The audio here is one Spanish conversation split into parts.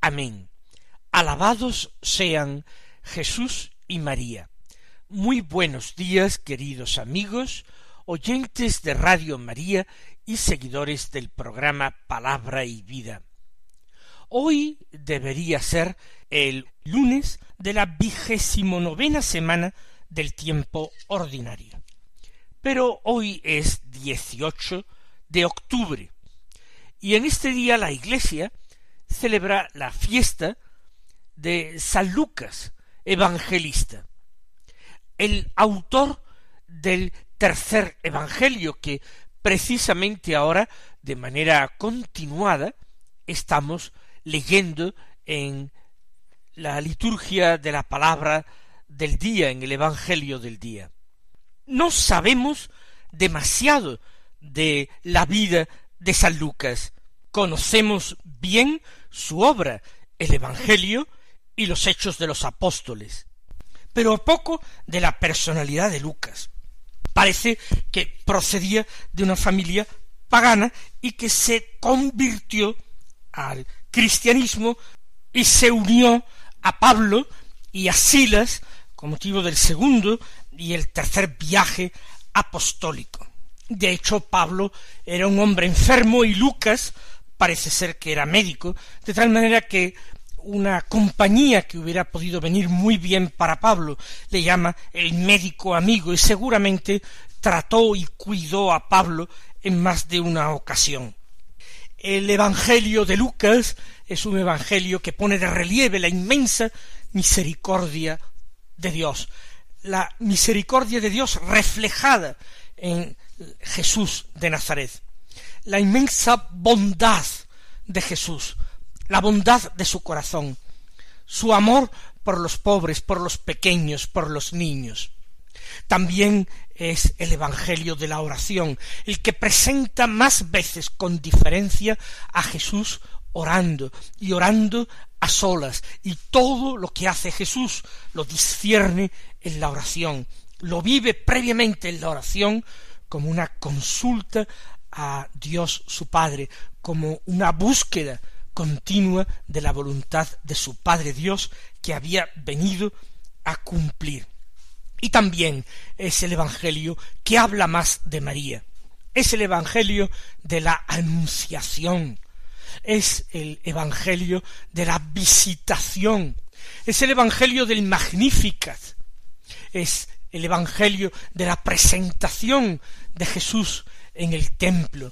Amén. Alabados sean Jesús y María. Muy buenos días, queridos amigos, oyentes de Radio María y seguidores del programa Palabra y Vida. Hoy debería ser el lunes de la vigésimo novena semana del tiempo ordinario pero hoy es 18 de octubre y en este día la Iglesia celebra la fiesta de San Lucas, evangelista, el autor del tercer evangelio que precisamente ahora, de manera continuada, estamos leyendo en la liturgia de la palabra del día, en el evangelio del día no sabemos demasiado de la vida de San Lucas. Conocemos bien su obra, el Evangelio y los hechos de los apóstoles, pero poco de la personalidad de Lucas. Parece que procedía de una familia pagana y que se convirtió al cristianismo y se unió a Pablo y a Silas con motivo del segundo y el tercer viaje apostólico. De hecho, Pablo era un hombre enfermo y Lucas parece ser que era médico, de tal manera que una compañía que hubiera podido venir muy bien para Pablo le llama el médico amigo y seguramente trató y cuidó a Pablo en más de una ocasión. El Evangelio de Lucas es un Evangelio que pone de relieve la inmensa misericordia de Dios, la misericordia de Dios reflejada en Jesús de Nazaret, la inmensa bondad de Jesús, la bondad de su corazón, su amor por los pobres, por los pequeños, por los niños. También es el Evangelio de la oración, el que presenta más veces con diferencia a Jesús orando y orando a solas, y todo lo que hace Jesús lo discierne en la oración, lo vive previamente en la oración como una consulta a Dios su Padre, como una búsqueda continua de la voluntad de su Padre Dios que había venido a cumplir. Y también es el Evangelio que habla más de María. Es el Evangelio de la Anunciación, es el Evangelio de la visitación, es el Evangelio del Magnificat, es el Evangelio de la presentación de Jesús en el templo,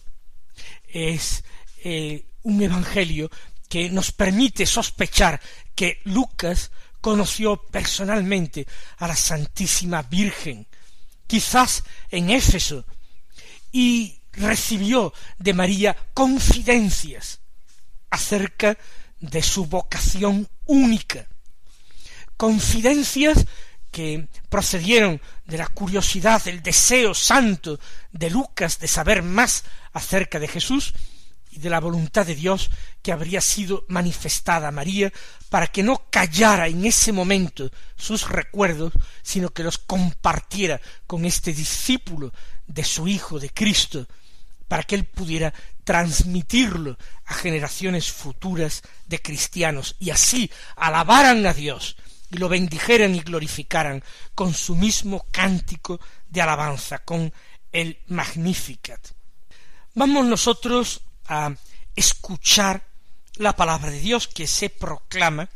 es eh, un Evangelio que nos permite sospechar que Lucas conoció personalmente a la Santísima Virgen, quizás en Éfeso, y recibió de María confidencias acerca de su vocación única, confidencias procedieron de la curiosidad, del deseo santo de Lucas de saber más acerca de Jesús y de la voluntad de Dios que habría sido manifestada a María para que no callara en ese momento sus recuerdos, sino que los compartiera con este discípulo de su Hijo, de Cristo, para que él pudiera transmitirlo a generaciones futuras de cristianos y así alabaran a Dios y lo bendijeran y glorificaran con su mismo cántico de alabanza, con el Magnificat. Vamos nosotros a escuchar la palabra de Dios que se proclama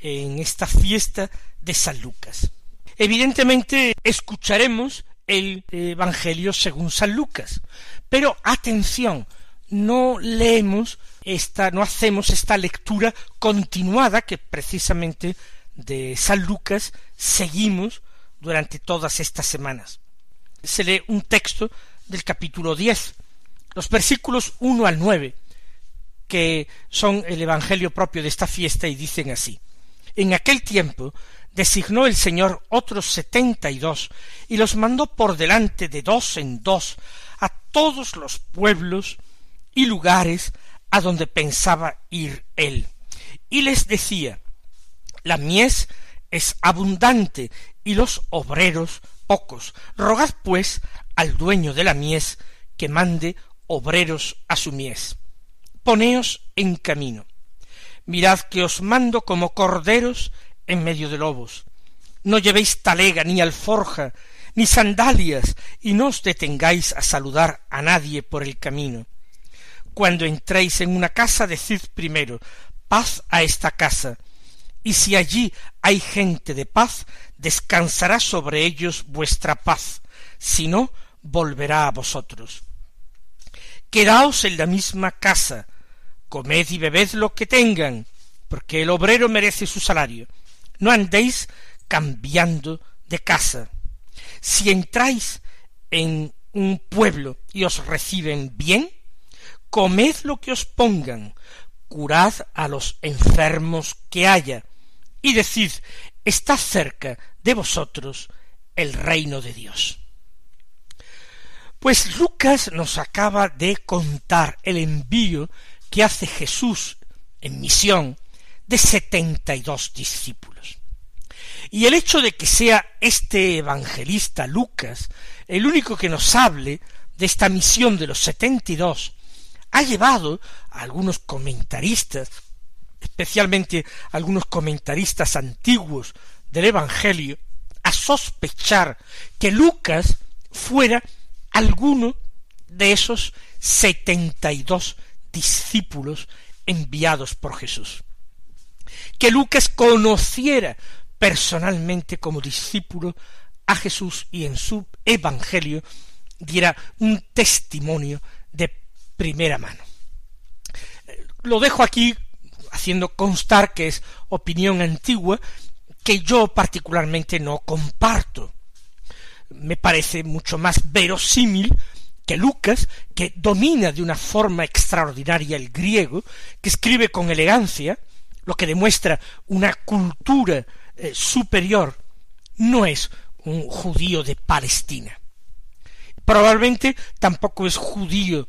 en esta fiesta de San Lucas. Evidentemente escucharemos el Evangelio según San Lucas, pero atención, no leemos esta, no hacemos esta lectura continuada que precisamente de San Lucas seguimos durante todas estas semanas. Se lee un texto del capítulo diez, los versículos uno al nueve, que son el Evangelio propio de esta fiesta y dicen así. En aquel tiempo designó el Señor otros setenta y dos y los mandó por delante de dos en dos a todos los pueblos y lugares a donde pensaba ir él. Y les decía, la mies es abundante y los obreros pocos. Rogad pues al dueño de la mies que mande obreros a su mies. Poneos en camino. Mirad que os mando como corderos en medio de lobos. No llevéis talega ni alforja ni sandalias y no os detengáis a saludar a nadie por el camino. Cuando entréis en una casa decid primero paz a esta casa y si allí hay gente de paz, descansará sobre ellos vuestra paz, si no, volverá a vosotros. Quedaos en la misma casa, comed y bebed lo que tengan, porque el obrero merece su salario. No andéis cambiando de casa. Si entráis en un pueblo y os reciben bien, comed lo que os pongan, curad a los enfermos que haya, y decid, está cerca de vosotros el reino de Dios. Pues Lucas nos acaba de contar el envío que hace Jesús en misión de setenta y dos discípulos. Y el hecho de que sea este evangelista Lucas el único que nos hable de esta misión de los setenta y dos ha llevado a algunos comentaristas especialmente algunos comentaristas antiguos del Evangelio, a sospechar que Lucas fuera alguno de esos setenta y dos discípulos enviados por Jesús. Que Lucas conociera personalmente como discípulo a Jesús y en su Evangelio diera un testimonio de primera mano. Lo dejo aquí haciendo constar que es opinión antigua que yo particularmente no comparto. Me parece mucho más verosímil que Lucas, que domina de una forma extraordinaria el griego, que escribe con elegancia, lo que demuestra una cultura eh, superior, no es un judío de Palestina. Probablemente tampoco es judío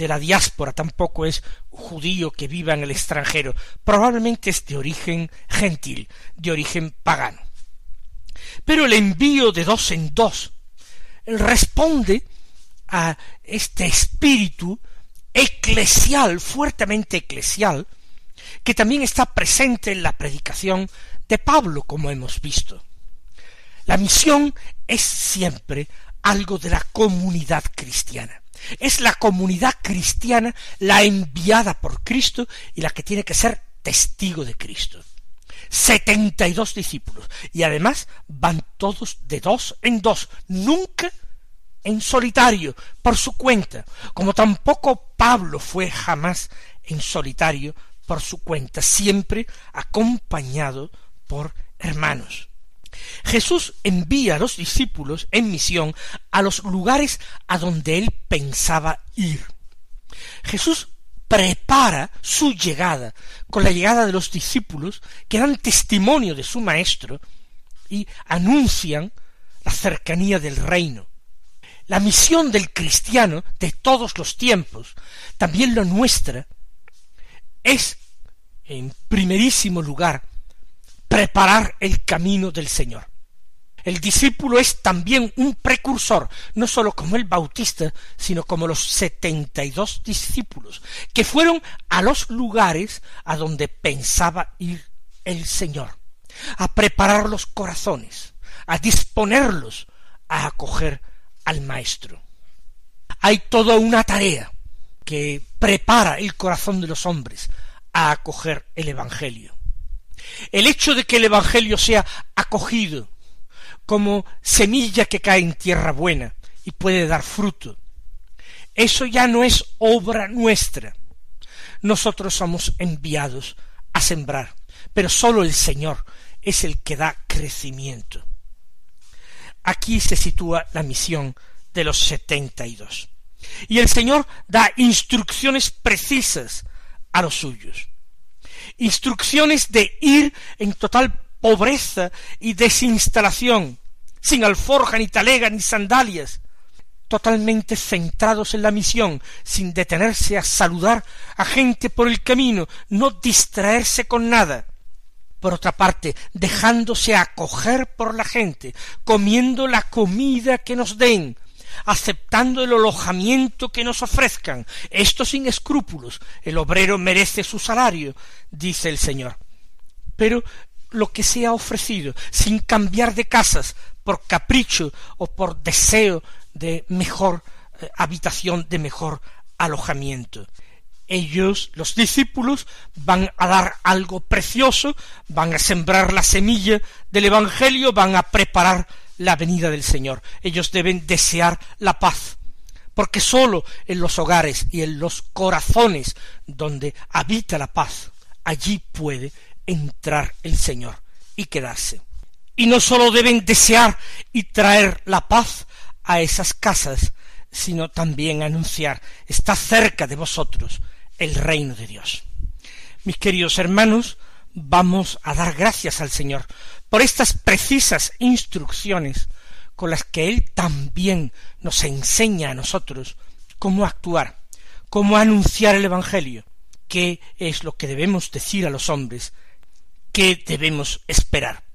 de la diáspora, tampoco es judío que viva en el extranjero, probablemente es de origen gentil, de origen pagano. Pero el envío de dos en dos responde a este espíritu eclesial, fuertemente eclesial, que también está presente en la predicación de Pablo, como hemos visto. La misión es siempre algo de la comunidad cristiana. Es la comunidad cristiana la enviada por Cristo y la que tiene que ser testigo de Cristo. Setenta y dos discípulos. Y además van todos de dos en dos, nunca en solitario, por su cuenta, como tampoco Pablo fue jamás en solitario por su cuenta, siempre acompañado por hermanos. Jesús envía a los discípulos en misión a los lugares a donde él pensaba ir. Jesús prepara su llegada con la llegada de los discípulos que dan testimonio de su maestro y anuncian la cercanía del reino. La misión del cristiano de todos los tiempos, también la nuestra, es, en primerísimo lugar, preparar el camino del Señor. El discípulo es también un precursor, no sólo como el Bautista, sino como los setenta y dos discípulos, que fueron a los lugares a donde pensaba ir el Señor, a preparar los corazones, a disponerlos a acoger al Maestro. Hay toda una tarea que prepara el corazón de los hombres a acoger el Evangelio. El hecho de que el Evangelio sea acogido como semilla que cae en tierra buena y puede dar fruto, eso ya no es obra nuestra. Nosotros somos enviados a sembrar, pero sólo el Señor es el que da crecimiento. Aquí se sitúa la misión de los setenta y dos. Y el Señor da instrucciones precisas a los suyos. Instrucciones de ir en total pobreza y desinstalación, sin alforja, ni talega, ni sandalias, totalmente centrados en la misión, sin detenerse a saludar a gente por el camino, no distraerse con nada. Por otra parte, dejándose acoger por la gente, comiendo la comida que nos den, aceptando el alojamiento que nos ofrezcan, esto sin escrúpulos. El obrero merece su salario, dice el Señor. Pero lo que sea ofrecido, sin cambiar de casas, por capricho o por deseo de mejor eh, habitación, de mejor alojamiento. Ellos, los discípulos, van a dar algo precioso, van a sembrar la semilla del Evangelio, van a preparar la venida del Señor. Ellos deben desear la paz, porque sólo en los hogares y en los corazones donde habita la paz, allí puede entrar el Señor y quedarse. Y no sólo deben desear y traer la paz a esas casas, sino también anunciar, está cerca de vosotros el reino de Dios. Mis queridos hermanos, vamos a dar gracias al Señor por estas precisas instrucciones con las que Él también nos enseña a nosotros cómo actuar, cómo anunciar el Evangelio, qué es lo que debemos decir a los hombres, qué debemos esperar.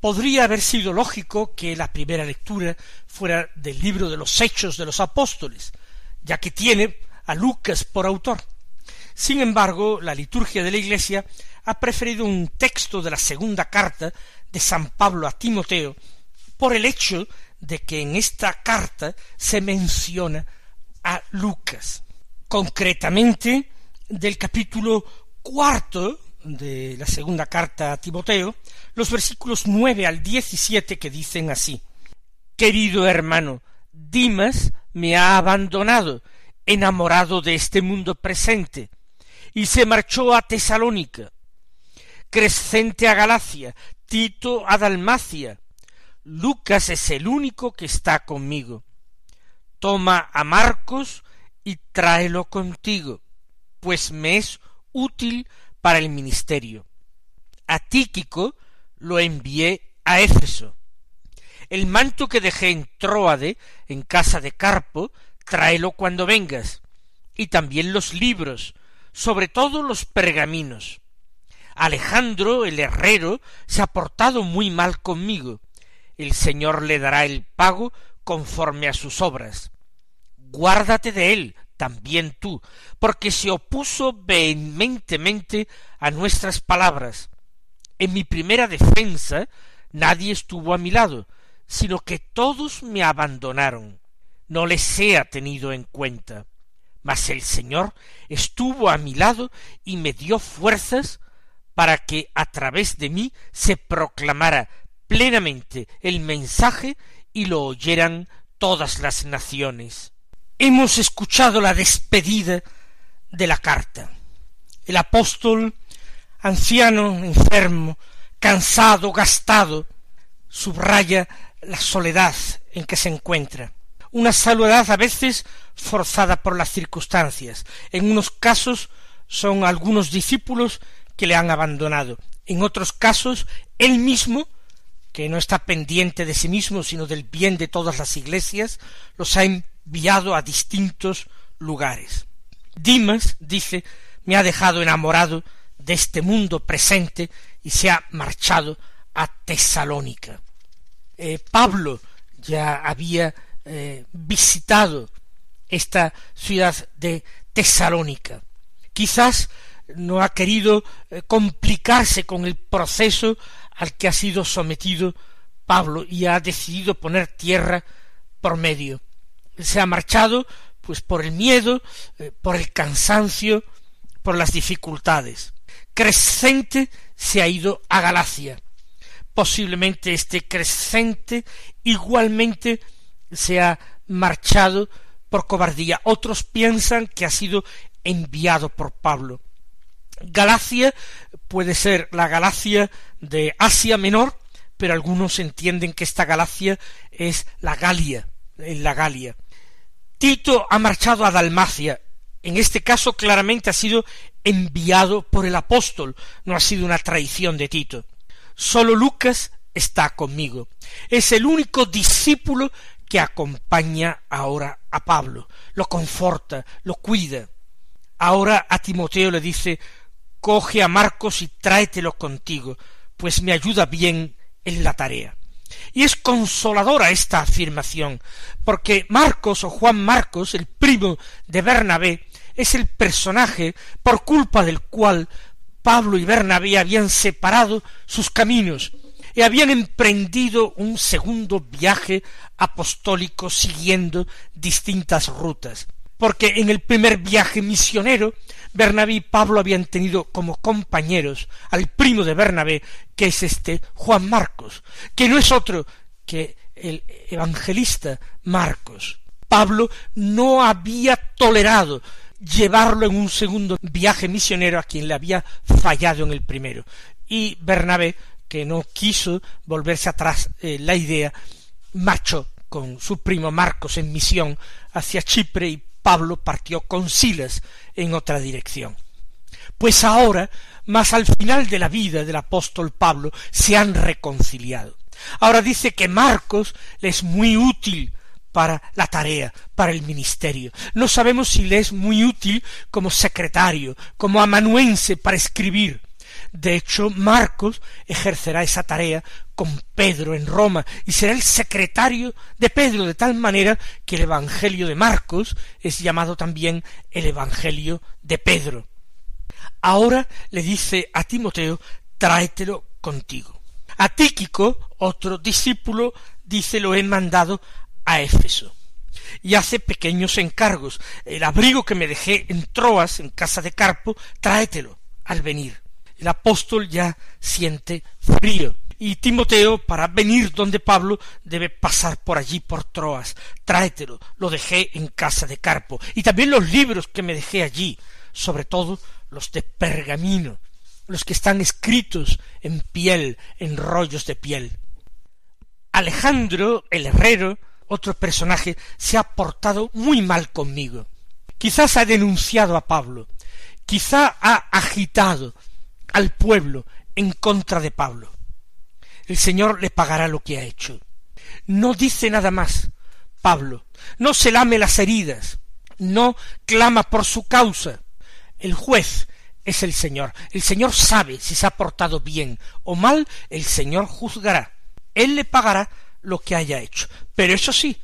Podría haber sido lógico que la primera lectura fuera del libro de los Hechos de los Apóstoles, ya que tiene a Lucas por autor. Sin embargo, la liturgia de la Iglesia ha preferido un texto de la segunda carta de San Pablo a Timoteo por el hecho de que en esta carta se menciona a Lucas. Concretamente, del capítulo cuarto de la segunda carta a Timoteo, los versículos nueve al diecisiete que dicen así Querido hermano, Dimas me ha abandonado, enamorado de este mundo presente, y se marchó a Tesalónica, Crescente a Galacia, Tito a Dalmacia, Lucas es el único que está conmigo. Toma a Marcos y tráelo contigo, pues me es útil para el ministerio. A Tíquico lo envié a Éfeso. El manto que dejé en Tróade, en casa de Carpo, tráelo cuando vengas, y también los libros, sobre todo los pergaminos. Alejandro, el herrero, se ha portado muy mal conmigo. El Señor le dará el pago conforme a sus obras. Guárdate de él, también tú, porque se opuso vehementemente a nuestras palabras. En mi primera defensa nadie estuvo a mi lado, sino que todos me abandonaron. No les he tenido en cuenta. Mas el Señor estuvo a mi lado y me dio fuerzas para que a través de mí se proclamara plenamente el mensaje y lo oyeran todas las naciones hemos escuchado la despedida de la carta. El apóstol, anciano, enfermo, cansado, gastado, subraya la soledad en que se encuentra. Una soledad a veces forzada por las circunstancias. En unos casos son algunos discípulos que le han abandonado. En otros casos, él mismo, que no está pendiente de sí mismo, sino del bien de todas las iglesias, los ha a distintos lugares. Dimas, dice, me ha dejado enamorado de este mundo presente y se ha marchado a Tesalónica. Eh, Pablo ya había eh, visitado esta ciudad de Tesalónica. Quizás no ha querido eh, complicarse con el proceso al que ha sido sometido Pablo y ha decidido poner tierra por medio. Se ha marchado pues por el miedo, por el cansancio, por las dificultades. Crescente se ha ido a Galacia. Posiblemente este Crescente igualmente se ha marchado por cobardía. Otros piensan que ha sido enviado por Pablo. Galacia puede ser la Galacia de Asia Menor, pero algunos entienden que esta Galacia es la Galia, en la Galia. Tito ha marchado a Dalmacia. En este caso claramente ha sido enviado por el apóstol, no ha sido una traición de Tito. Solo Lucas está conmigo. Es el único discípulo que acompaña ahora a Pablo, lo conforta, lo cuida. Ahora a Timoteo le dice coge a Marcos y tráetelo contigo, pues me ayuda bien en la tarea. Y es consoladora esta afirmación, porque Marcos o Juan Marcos, el primo de Bernabé, es el personaje por culpa del cual Pablo y Bernabé habían separado sus caminos y habían emprendido un segundo viaje apostólico siguiendo distintas rutas, porque en el primer viaje misionero Bernabé y Pablo habían tenido como compañeros al primo de Bernabé, que es este Juan Marcos, que no es otro que el evangelista Marcos. Pablo no había tolerado llevarlo en un segundo viaje misionero a quien le había fallado en el primero. Y Bernabé que no quiso volverse atrás eh, la idea, marchó con su primo Marcos en misión hacia Chipre y Pablo partió con Silas en otra dirección. Pues ahora, más al final de la vida del apóstol Pablo, se han reconciliado. Ahora dice que Marcos le es muy útil para la tarea, para el ministerio. No sabemos si le es muy útil como secretario, como amanuense para escribir, de hecho, Marcos ejercerá esa tarea con Pedro en Roma y será el secretario de Pedro, de tal manera que el Evangelio de Marcos es llamado también el Evangelio de Pedro. Ahora le dice a Timoteo, tráetelo contigo. A Tíquico, otro discípulo, dice, lo he mandado a Éfeso y hace pequeños encargos. El abrigo que me dejé en Troas, en casa de Carpo, tráetelo al venir el apóstol ya siente frío. Y Timoteo, para venir donde Pablo, debe pasar por allí, por Troas. Tráetelo, lo dejé en casa de Carpo. Y también los libros que me dejé allí, sobre todo los de pergamino, los que están escritos en piel, en rollos de piel. Alejandro, el herrero, otro personaje, se ha portado muy mal conmigo. Quizás ha denunciado a Pablo, quizá ha agitado al pueblo en contra de Pablo. El Señor le pagará lo que ha hecho. No dice nada más Pablo, no se lame las heridas, no clama por su causa. El juez es el Señor. El Señor sabe si se ha portado bien o mal, el Señor juzgará. Él le pagará lo que haya hecho. Pero eso sí,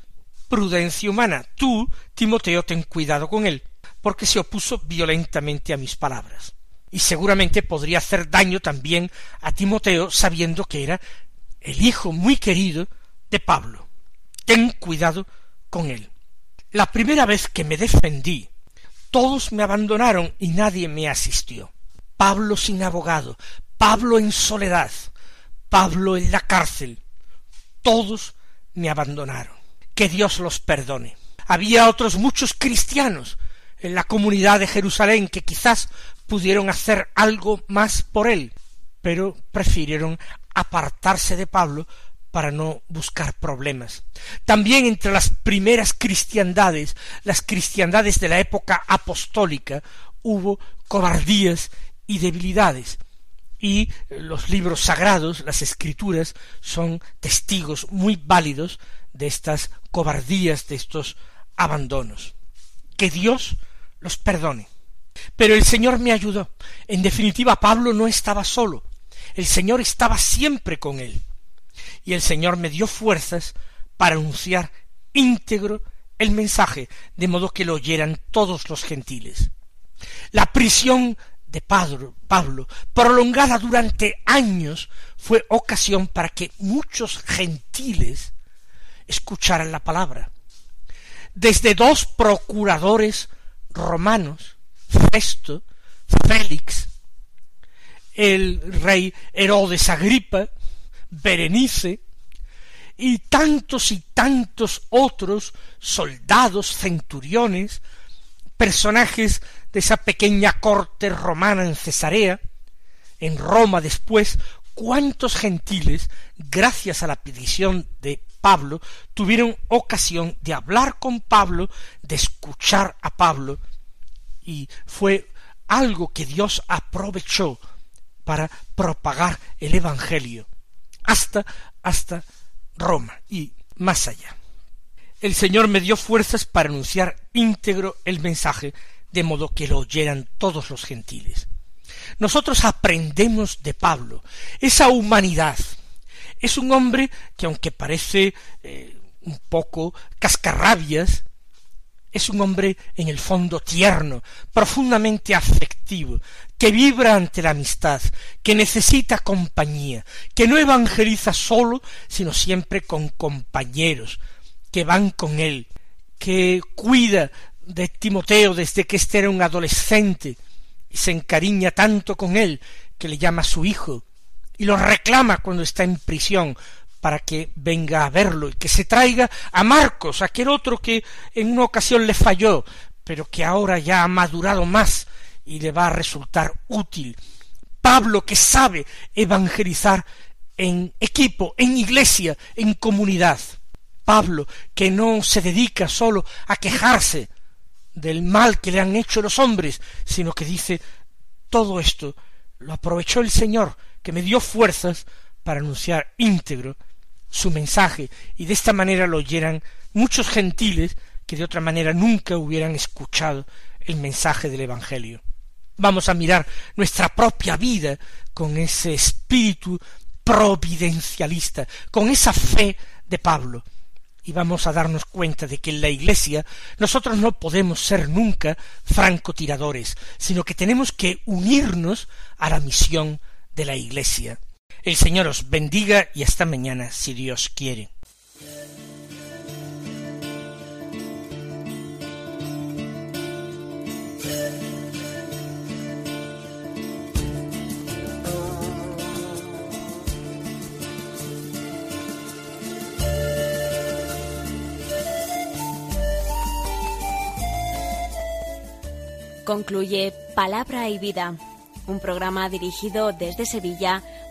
prudencia humana. Tú, Timoteo, ten cuidado con él, porque se opuso violentamente a mis palabras y seguramente podría hacer daño también a Timoteo sabiendo que era el hijo muy querido de Pablo. Ten cuidado con él. La primera vez que me defendí, todos me abandonaron y nadie me asistió. Pablo sin abogado, Pablo en soledad, Pablo en la cárcel, todos me abandonaron. Que Dios los perdone. Había otros muchos cristianos en la comunidad de Jerusalén que quizás pudieron hacer algo más por él, pero prefirieron apartarse de Pablo para no buscar problemas. También entre las primeras cristiandades, las cristiandades de la época apostólica, hubo cobardías y debilidades. Y los libros sagrados, las escrituras, son testigos muy válidos de estas cobardías, de estos abandonos. Que Dios los perdone. Pero el Señor me ayudó. En definitiva, Pablo no estaba solo. El Señor estaba siempre con él y el Señor me dio fuerzas para anunciar íntegro el mensaje, de modo que lo oyeran todos los gentiles. La prisión de Pablo, Pablo, prolongada durante años, fue ocasión para que muchos gentiles escucharan la palabra. Desde dos procuradores romanos, Festo, Félix, el rey Herodes Agripa, Berenice, y tantos y tantos otros soldados, centuriones, personajes de esa pequeña corte romana en Cesarea, en Roma después, cuántos gentiles, gracias a la petición de Pablo, tuvieron ocasión de hablar con Pablo, de escuchar a Pablo, y fue algo que Dios aprovechó para propagar el Evangelio hasta, hasta Roma y más allá. El Señor me dio fuerzas para anunciar íntegro el mensaje, de modo que lo oyeran todos los gentiles. Nosotros aprendemos de Pablo esa humanidad. Es un hombre que aunque parece eh, un poco cascarrabias, es un hombre en el fondo tierno, profundamente afectivo, que vibra ante la amistad, que necesita compañía, que no evangeliza solo, sino siempre con compañeros, que van con él, que cuida de Timoteo desde que éste era un adolescente, y se encariña tanto con él, que le llama su hijo, y lo reclama cuando está en prisión, para que venga a verlo y que se traiga a Marcos, aquel otro que en una ocasión le falló, pero que ahora ya ha madurado más y le va a resultar útil. Pablo que sabe evangelizar en equipo, en iglesia, en comunidad. Pablo que no se dedica solo a quejarse del mal que le han hecho los hombres, sino que dice todo esto lo aprovechó el Señor, que me dio fuerzas para anunciar íntegro su mensaje, y de esta manera lo oyeran muchos gentiles que de otra manera nunca hubieran escuchado el mensaje del Evangelio. Vamos a mirar nuestra propia vida con ese espíritu providencialista, con esa fe de Pablo, y vamos a darnos cuenta de que en la Iglesia nosotros no podemos ser nunca francotiradores, sino que tenemos que unirnos a la misión de la Iglesia. El Señor os bendiga y hasta mañana, si Dios quiere. Concluye Palabra y Vida, un programa dirigido desde Sevilla